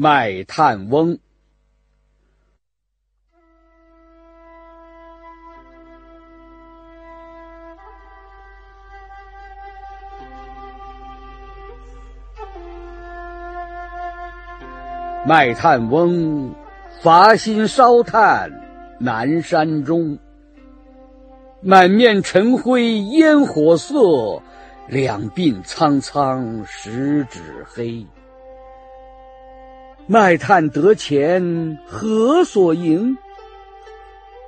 卖炭翁。卖炭翁，伐薪烧炭南山中。满面尘灰烟火色，两鬓苍苍十指黑。卖炭得钱何所营？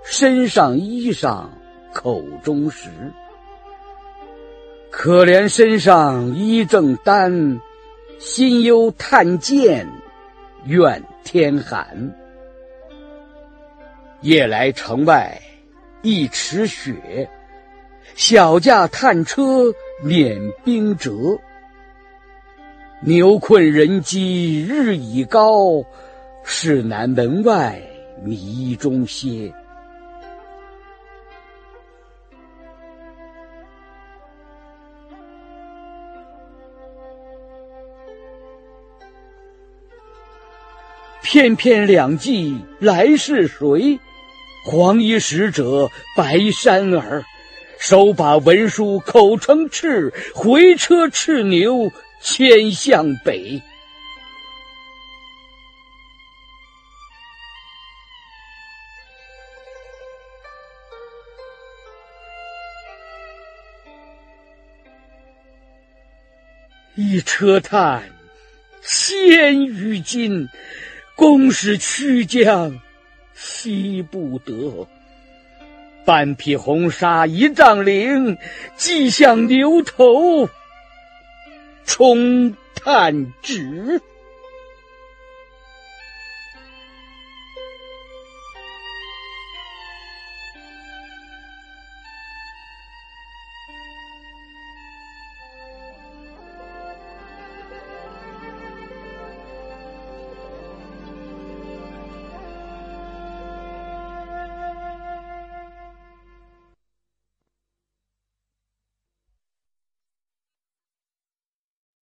身上衣裳口中食。可怜身上衣正单，心忧炭贱怨天寒。夜来城外。一池雪，小驾炭车碾冰辙。牛困人饥日已高，市南门外迷中歇。翩翩两骑来是谁？黄衣使者白衫儿，手把文书口称敕，回车叱牛千向北。一车炭千余斤，公使驱将。惜不得，半匹红纱一丈绫，系向牛头充炭直。